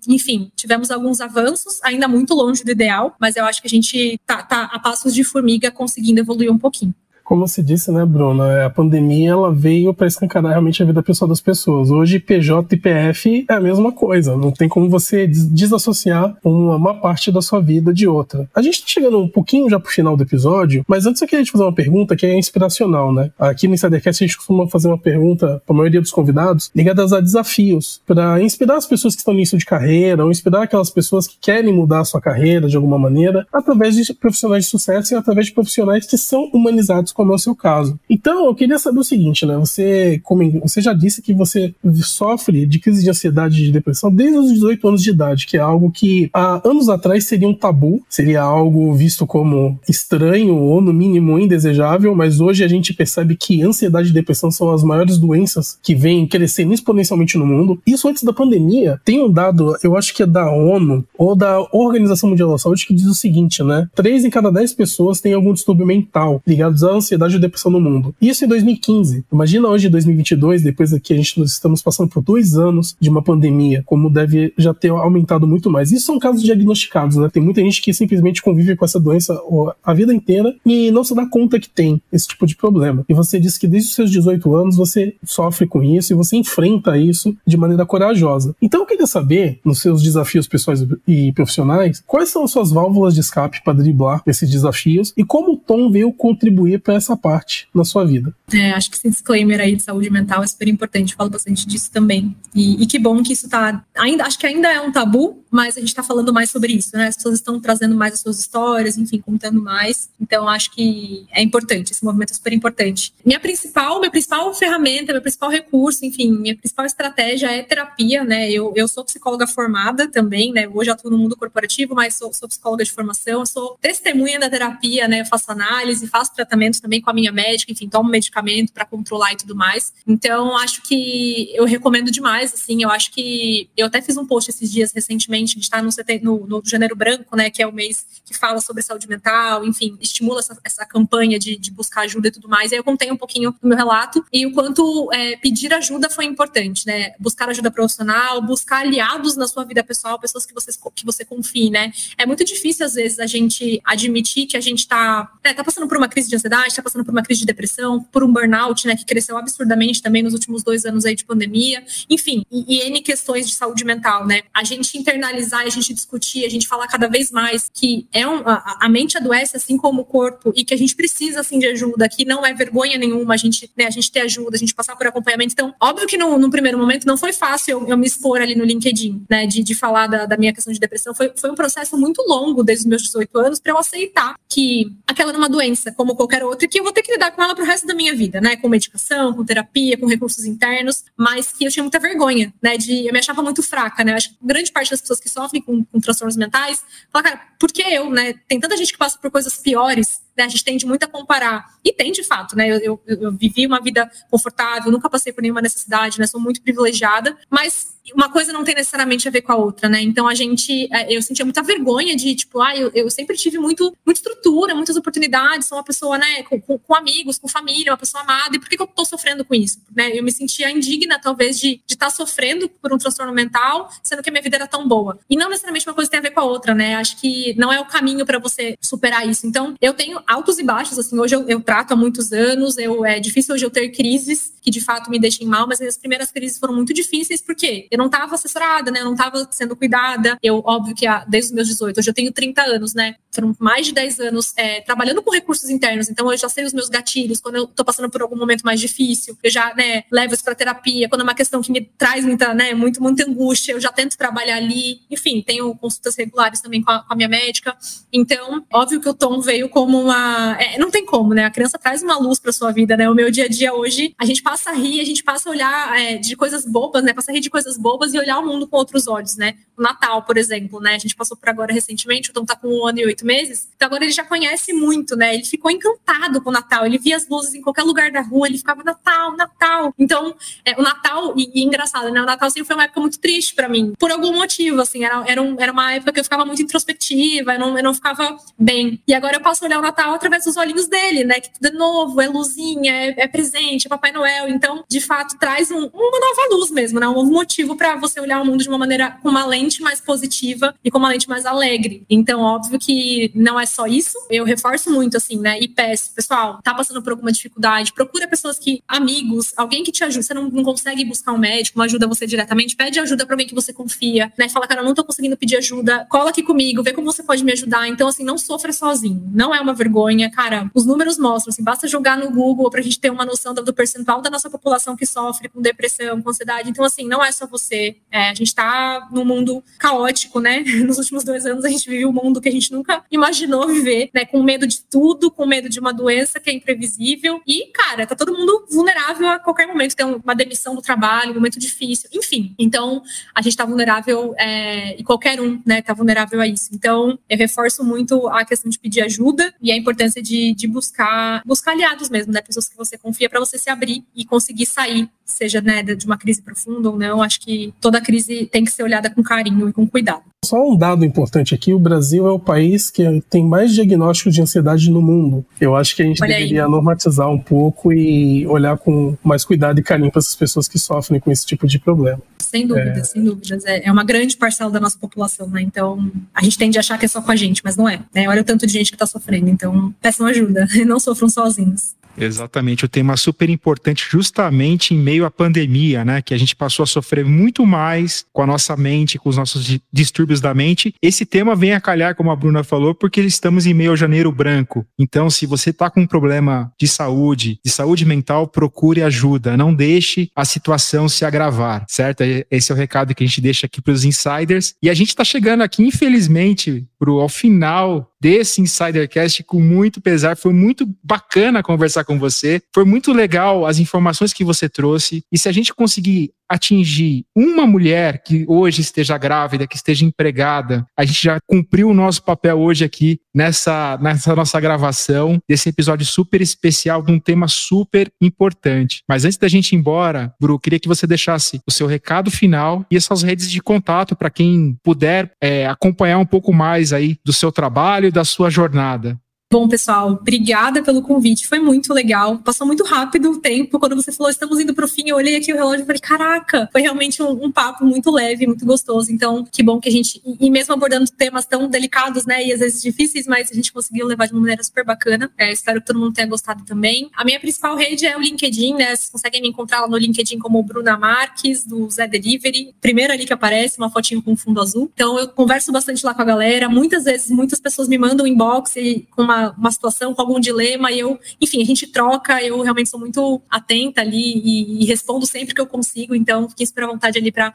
enfim, tivemos alguns avanços, ainda muito longe do ideal, mas eu acho que a gente tá, tá a passos de formiga conseguindo evoluir um pouquinho como você disse, né, Bruno, é, a pandemia ela veio para escancarar realmente a vida pessoal das pessoas. Hoje, PJ e PF é a mesma coisa, não tem como você desassociar uma, parte da sua vida de outra. A gente está chegando um pouquinho já pro final do episódio, mas antes eu queria te fazer uma pergunta que é inspiracional, né? Aqui no Insidercast a gente costuma fazer uma pergunta para a maioria dos convidados ligadas a desafios, para inspirar as pessoas que estão nisso de carreira, ou inspirar aquelas pessoas que querem mudar a sua carreira de alguma maneira, através de profissionais de sucesso e através de profissionais que são humanizados como é o seu caso. Então, eu queria saber o seguinte, né? Você, como, você já disse que você sofre de crise de ansiedade e de depressão desde os 18 anos de idade, que é algo que há anos atrás seria um tabu, seria algo visto como estranho ou, no mínimo, indesejável, mas hoje a gente percebe que ansiedade e depressão são as maiores doenças que vêm crescendo exponencialmente no mundo. Isso antes da pandemia. Tem um dado, eu acho que é da ONU ou da Organização Mundial da Saúde, que diz o seguinte, né? Três em cada dez pessoas têm algum distúrbio mental ligados à ansiedade e depressão no mundo. Isso em 2015. Imagina hoje, 2022, depois que a gente estamos passando por dois anos de uma pandemia, como deve já ter aumentado muito mais. Isso são casos diagnosticados, né? Tem muita gente que simplesmente convive com essa doença a vida inteira e não se dá conta que tem esse tipo de problema. E você disse que desde os seus 18 anos você sofre com isso e você enfrenta isso de maneira corajosa. Então eu queria saber, nos seus desafios pessoais e profissionais, quais são as suas válvulas de escape para driblar esses desafios e como o Tom veio contribuir para essa parte na sua vida. É, acho que esse disclaimer aí de saúde mental é super importante, falo bastante disso também. E, e que bom que isso tá. Ainda, acho que ainda é um tabu, mas a gente está falando mais sobre isso, né? As pessoas estão trazendo mais as suas histórias, enfim, contando mais. Então, acho que é importante, esse movimento é super importante. Minha principal, minha principal ferramenta, meu principal recurso, enfim, minha principal estratégia é terapia, né? Eu, eu sou psicóloga formada também, né? Hoje atuo no mundo corporativo, mas sou, sou psicóloga de formação, sou testemunha da terapia, né? Eu faço análise, faço tratamento também com a minha médica, enfim, tomo medicamento para controlar e tudo mais. Então, acho que eu recomendo demais, assim, eu acho que eu até fiz um post esses dias recentemente, a gente está no, no, no Janeiro Branco, né? Que é o mês que fala sobre saúde mental, enfim, estimula essa, essa campanha de, de, buscar ajuda e tudo mais. E aí eu contei um pouquinho do meu relato e o quanto é, pedir ajuda foi importante, né? Buscar ajuda profissional, buscar aliados na sua vida pessoal, pessoas que você, que você confie, né? É muito difícil, às vezes, a gente admitir que a gente está né, tá passando por uma crise de ansiedade, está passando por uma crise de depressão, por um burnout, né? Que cresceu absurdamente também nos últimos dois anos aí de pandemia. Enfim, e, e N questões de saúde mental, né? A gente internalizar, a gente discutir, a gente falar cada vez mais que é um, a, a mente adoece assim como o corpo e que a gente precisa assim de ajuda, que não é vergonha nenhuma a gente, né, a gente ter ajuda, a gente passar por acompanhamento. Então, óbvio que no, no primeiro momento não foi fácil eu, eu, me expor ali no LinkedIn, né, de, de falar da, da minha questão de depressão. Foi, foi um processo muito longo desde os meus 18 anos para eu aceitar que aquela era uma doença como qualquer outra e que eu vou ter que lidar com ela pro resto da minha vida, né, com medicação, com terapia, com recursos internos, mas que eu tinha muita vergonha, né, de eu me achava muito fraca, né. Acho que grande parte das pessoas que sofrem com, com transtornos mentais fala, cara, por que eu, né? Tem tanta gente que passa por coisas piores né? A gente tende muito a comparar. E tem, de fato, né? Eu, eu, eu vivi uma vida confortável, nunca passei por nenhuma necessidade, né? Sou muito privilegiada, mas uma coisa não tem necessariamente a ver com a outra, né? Então a gente, é, eu sentia muita vergonha de, tipo, ah, eu, eu sempre tive muito, muita estrutura, muitas oportunidades, sou uma pessoa, né, com, com, com, amigos, com família, uma pessoa amada, e por que, que eu tô sofrendo com isso? Né? Eu me sentia indigna, talvez, de estar tá sofrendo por um transtorno mental, sendo que a minha vida era tão boa. E não necessariamente uma coisa tem a ver com a outra, né? Acho que não é o caminho para você superar isso. Então, eu tenho altos e baixos, assim, hoje eu, eu, trato há muitos anos, eu, é difícil hoje eu ter crises que de fato me deixem mal, mas as primeiras crises foram muito difíceis, porque eu não estava assessorada, né, eu não estava sendo cuidada, eu, óbvio que há, desde os meus 18, hoje eu tenho 30 anos, né, foram mais de 10 anos é, trabalhando com recursos internos, então eu já sei os meus gatilhos, quando eu tô passando por algum momento mais difícil, eu já, né, levo isso pra terapia, quando é uma questão que me traz muita, né, muito, muita angústia, eu já tento trabalhar ali, enfim, tenho consultas regulares também com a, com a minha médica, então, óbvio que o Tom veio como uma é, não tem como, né? A criança traz uma luz para sua vida, né? O meu dia a dia hoje, a gente passa a rir, a gente passa a olhar é, de coisas bobas, né? Passa a rir de coisas bobas e olhar o mundo com outros olhos, né? O Natal, por exemplo, né? A gente passou por agora recentemente, o Tom tá com um ano e oito meses, então agora ele já conhece muito, né? Ele ficou encantado com o Natal, ele via as luzes em qualquer lugar da rua, ele ficava Natal, Natal. Então, é, o Natal, e, e, engraçado, né? O Natal sempre foi uma época muito triste para mim, por algum motivo, assim, era, era, um, era uma época que eu ficava muito introspectiva, eu não, eu não ficava bem. E agora eu posso olhar o Natal através dos olhinhos dele, né? Que tudo é novo, é luzinha, é, é presente, é Papai Noel. Então, de fato, traz um, uma nova luz mesmo, né? Um novo motivo para você olhar o mundo de uma maneira com uma lente mais positiva e com uma lente mais alegre. Então, óbvio que não é só isso. Eu reforço muito, assim, né? E peço, pessoal, tá passando por alguma dificuldade, procura pessoas que, amigos, alguém que te ajude. Você não, não consegue buscar um médico, não ajuda você diretamente, pede ajuda para alguém que você confia, né? Fala, cara, eu não tô conseguindo pedir ajuda, cola aqui comigo, vê como você pode me ajudar. Então, assim, não sofra sozinho. Não é uma vergonha, cara. Os números mostram, assim, basta jogar no Google para a gente ter uma noção do, percentual da nossa população que sofre com depressão, com ansiedade. Então, assim, não é só você. É, a gente está num mundo caótico, né? <laughs> Nos últimos dois anos a gente vive um mundo que a gente nunca imaginou viver, né? Com medo de tudo, com medo de uma doença que é imprevisível. E, cara, tá todo mundo vulnerável a qualquer momento. Tem uma demissão do trabalho, um momento difícil, enfim. Então, a gente tá vulnerável é, e qualquer um, né, tá vulnerável a isso. Então, eu reforço muito a questão de pedir ajuda e a importância de, de buscar, buscar aliados mesmo, né? Pessoas que você confia para você se abrir e conseguir sair, seja né, de uma crise profunda ou não. Acho que toda crise tem que ser olhada com carinho e com cuidado. Só um dado importante aqui: o Brasil é o país que tem mais diagnósticos de ansiedade no mundo. Eu acho que a gente Olha deveria aí. normatizar um pouco e olhar com mais cuidado e carinho para essas pessoas que sofrem com esse tipo de problema. Sem dúvidas, é... sem dúvidas. É, é uma grande parcela da nossa população, né? Então, a gente tende a achar que é só com a gente, mas não é. Né? Olha o tanto de gente que está sofrendo. Então, peçam ajuda, <laughs> não sofram sozinhos. Exatamente, o tema super importante justamente em meio à pandemia, né, que a gente passou a sofrer muito mais com a nossa mente, com os nossos distúrbios da mente. Esse tema vem a calhar, como a Bruna falou, porque estamos em meio ao janeiro branco. Então, se você está com um problema de saúde, de saúde mental, procure ajuda, não deixe a situação se agravar, certo? Esse é o recado que a gente deixa aqui para os insiders. E a gente está chegando aqui, infelizmente, pro, ao final desse Insidercast com muito pesar. Foi muito bacana conversar com você. Foi muito legal as informações que você trouxe. E se a gente conseguir atingir uma mulher que hoje esteja grávida, que esteja empregada, a gente já cumpriu o nosso papel hoje aqui nessa, nessa nossa gravação desse episódio super especial de um tema super importante. Mas antes da gente ir embora, Bru, queria que você deixasse o seu recado final e as suas redes de contato para quem puder é, acompanhar um pouco mais aí do seu trabalho e da sua jornada. Bom, pessoal, obrigada pelo convite. Foi muito legal. Passou muito rápido o tempo. Quando você falou, estamos indo para o fim, eu olhei aqui o relógio e falei, caraca, foi realmente um, um, papo muito leve, muito gostoso. Então, que bom que a gente, e mesmo abordando temas tão delicados, né, e às vezes difíceis, mas a gente conseguiu levar de uma maneira super bacana. É, espero que todo mundo tenha gostado também. A minha principal rede é o LinkedIn, né? Vocês conseguem me encontrar lá no LinkedIn como Bruna Marques, do Zé Delivery. Primeiro ali que aparece, uma fotinho com fundo azul. Então, eu converso bastante lá com a galera. Muitas vezes, muitas pessoas me mandam inbox e com uma uma, situação, com algum dilema, e eu, enfim, a gente troca, eu realmente sou muito atenta ali e, e respondo sempre que eu consigo, então fiquem super à vontade ali para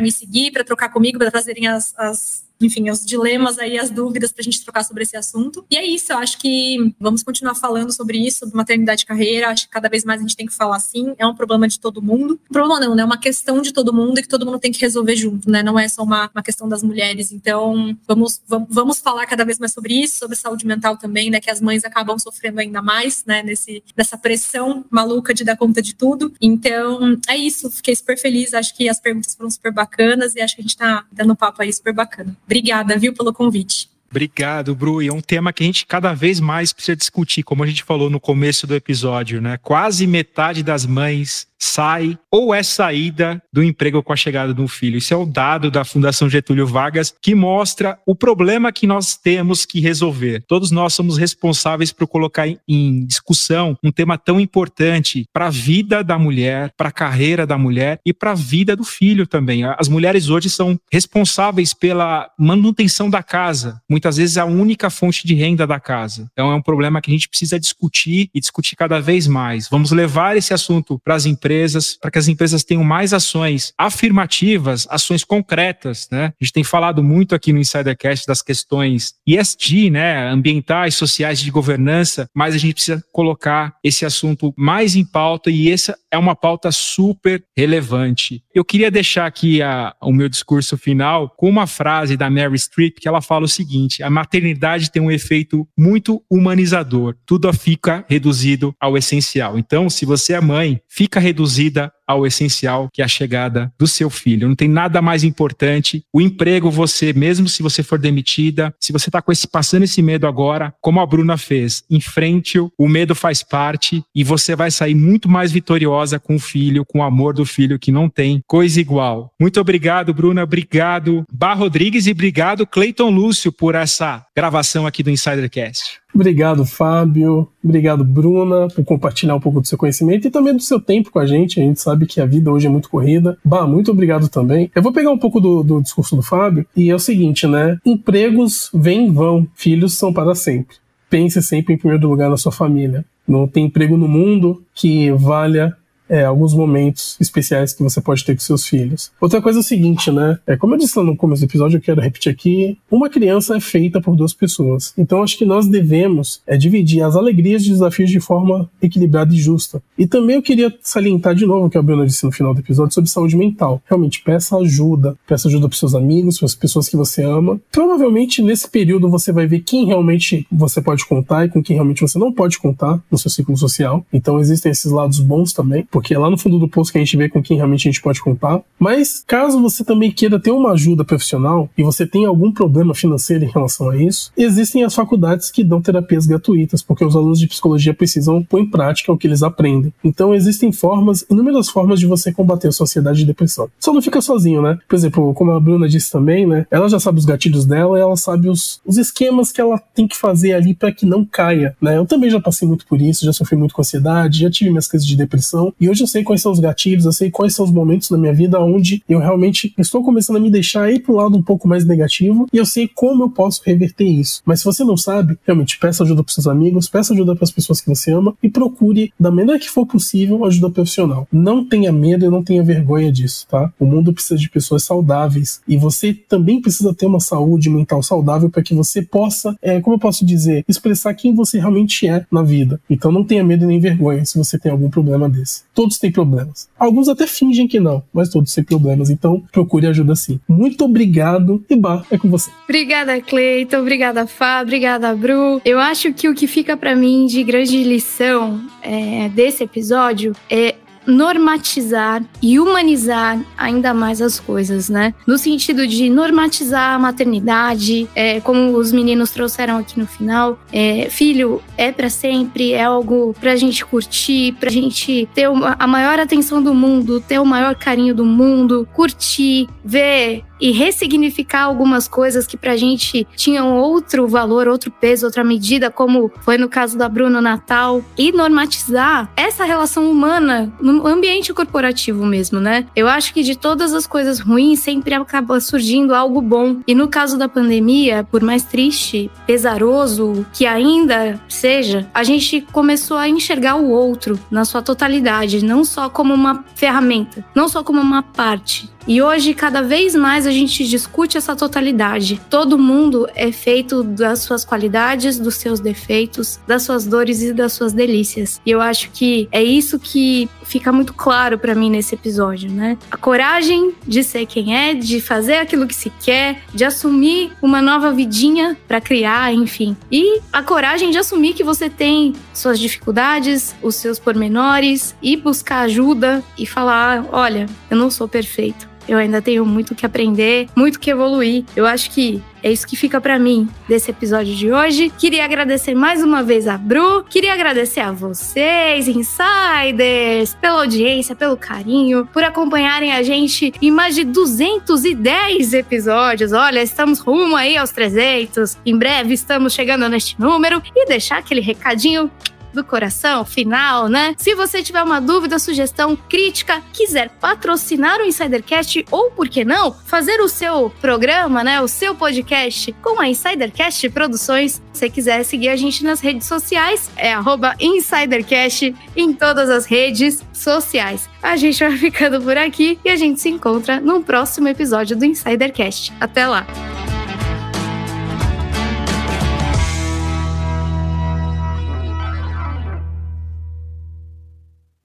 me seguir, para trocar comigo, para trazerem as, as enfim, os dilemas aí, as dúvidas para a gente trocar sobre esse assunto. E é isso, eu acho que vamos continuar falando sobre isso, sobre maternidade e carreira. Acho que cada vez mais a gente tem que falar assim. É um problema de todo mundo. Problema não, né? É uma questão de todo mundo e que todo mundo tem que resolver junto, né? Não é só uma, uma questão das mulheres. Então, vamos, vamos, vamos falar cada vez mais sobre isso, sobre saúde mental também, né? Que as mães acabam sofrendo ainda mais, né? Nesse, nessa pressão maluca de dar conta de tudo. Então, é isso. Fiquei super feliz. Acho que as perguntas foram super bacanas e acho que a gente tá dando papo aí super bacana. Obrigada, viu, pelo convite. Obrigado, Bru. E é um tema que a gente cada vez mais precisa discutir, como a gente falou no começo do episódio, né? Quase metade das mães sai ou é saída do emprego com a chegada do filho. Isso é o dado da Fundação Getúlio Vargas que mostra o problema que nós temos que resolver. Todos nós somos responsáveis por colocar em discussão um tema tão importante para a vida da mulher, para a carreira da mulher e para a vida do filho também. As mulheres hoje são responsáveis pela manutenção da casa, muitas vezes a única fonte de renda da casa. Então é um problema que a gente precisa discutir e discutir cada vez mais. Vamos levar esse assunto para as empresas empresas, para que as empresas tenham mais ações afirmativas, ações concretas, né? A gente tem falado muito aqui no Insidercast das questões ESG, né, ambientais, sociais de governança, mas a gente precisa colocar esse assunto mais em pauta e essa é uma pauta super relevante. Eu queria deixar aqui a, o meu discurso final com uma frase da Mary Streep que ela fala o seguinte: a maternidade tem um efeito muito humanizador. Tudo fica reduzido ao essencial. Então, se você é mãe, fica reduzida ao essencial, que é a chegada do seu filho. Não tem nada mais importante. O emprego, você, mesmo se você for demitida, se você está passando esse medo agora, como a Bruna fez, enfrente-o, o medo faz parte e você vai sair muito mais vitoriosa com o filho, com o amor do filho, que não tem coisa igual. Muito obrigado, Bruna. Obrigado, Bar Rodrigues, e obrigado, Cleiton Lúcio, por essa gravação aqui do Insidercast. Obrigado, Fábio. Obrigado, Bruna, por compartilhar um pouco do seu conhecimento e também do seu tempo com a gente. A gente sabe que a vida hoje é muito corrida. Bah, muito obrigado também. Eu vou pegar um pouco do, do discurso do Fábio e é o seguinte, né? Empregos vêm e vão, filhos são para sempre. Pense sempre em primeiro lugar na sua família. Não tem emprego no mundo que valha é, alguns momentos especiais que você pode ter com seus filhos. Outra coisa é o seguinte, né? É, como eu disse lá no começo do episódio, eu quero repetir aqui: uma criança é feita por duas pessoas. Então acho que nós devemos é, dividir as alegrias e desafios de forma equilibrada e justa. E também eu queria salientar de novo o que a Bruna disse no final do episódio sobre saúde mental. Realmente, peça ajuda. Peça ajuda para seus amigos, para as pessoas que você ama. Provavelmente nesse período você vai ver quem realmente você pode contar e com quem realmente você não pode contar no seu ciclo social. Então existem esses lados bons também porque é lá no fundo do poço que a gente vê com quem realmente a gente pode contar. Mas caso você também queira ter uma ajuda profissional e você tenha algum problema financeiro em relação a isso, existem as faculdades que dão terapias gratuitas, porque os alunos de psicologia precisam pôr em prática o que eles aprendem. Então existem formas, inúmeras formas de você combater a ansiedade e depressão. Só não fica sozinho, né? Por exemplo, como a Bruna disse também, né? Ela já sabe os gatilhos dela, ela sabe os, os esquemas que ela tem que fazer ali para que não caia, né? Eu também já passei muito por isso, já sofri muito com ansiedade, já tive minhas crises de depressão e hoje eu sei quais são os gatilhos, eu sei quais são os momentos na minha vida onde eu realmente estou começando a me deixar ir para um lado um pouco mais negativo e eu sei como eu posso reverter isso. Mas se você não sabe, realmente peça ajuda para seus amigos, peça ajuda para as pessoas que você ama e procure da maneira que for possível ajuda profissional. Não tenha medo e não tenha vergonha disso, tá? O mundo precisa de pessoas saudáveis e você também precisa ter uma saúde mental saudável para que você possa, é, como eu posso dizer, expressar quem você realmente é na vida. Então não tenha medo nem vergonha se você tem algum problema desse. Todos têm problemas. Alguns até fingem que não, mas todos têm problemas. Então procure ajuda sim. Muito obrigado e bah, é com você. Obrigada, Cleiton. Obrigada, Fá. Obrigada, Bru. Eu acho que o que fica para mim de grande lição é, desse episódio é normatizar e humanizar ainda mais as coisas, né? No sentido de normatizar a maternidade, é, como os meninos trouxeram aqui no final. É, filho é para sempre, é algo pra gente curtir, pra gente ter uma, a maior atenção do mundo, ter o maior carinho do mundo, curtir, ver e ressignificar algumas coisas que pra gente tinham outro valor, outro peso, outra medida, como foi no caso da Bruno Natal, e normatizar essa relação humana no ambiente corporativo mesmo, né? Eu acho que de todas as coisas ruins sempre acaba surgindo algo bom. E no caso da pandemia, por mais triste, pesaroso que ainda seja, a gente começou a enxergar o outro na sua totalidade, não só como uma ferramenta, não só como uma parte, e hoje, cada vez mais, a gente discute essa totalidade. Todo mundo é feito das suas qualidades, dos seus defeitos, das suas dores e das suas delícias. E eu acho que é isso que fica muito claro para mim nesse episódio, né? A coragem de ser quem é, de fazer aquilo que se quer, de assumir uma nova vidinha para criar, enfim. E a coragem de assumir que você tem suas dificuldades, os seus pormenores e buscar ajuda e falar: olha, eu não sou perfeito eu ainda tenho muito que aprender, muito que evoluir. Eu acho que é isso que fica para mim desse episódio de hoje. Queria agradecer mais uma vez a Bru, queria agradecer a vocês, insiders, pela audiência, pelo carinho, por acompanharem a gente em mais de 210 episódios. Olha, estamos rumo aí aos 300. Em breve estamos chegando neste número e deixar aquele recadinho do coração final, né? Se você tiver uma dúvida, sugestão, crítica, quiser patrocinar o Insidercast ou, por que não, fazer o seu programa, né? O seu podcast com a Insidercast Produções. Se quiser seguir a gente nas redes sociais, é InsiderCast em todas as redes sociais. A gente vai <laughs> ficando por aqui e a gente se encontra no próximo episódio do Insidercast. Até lá!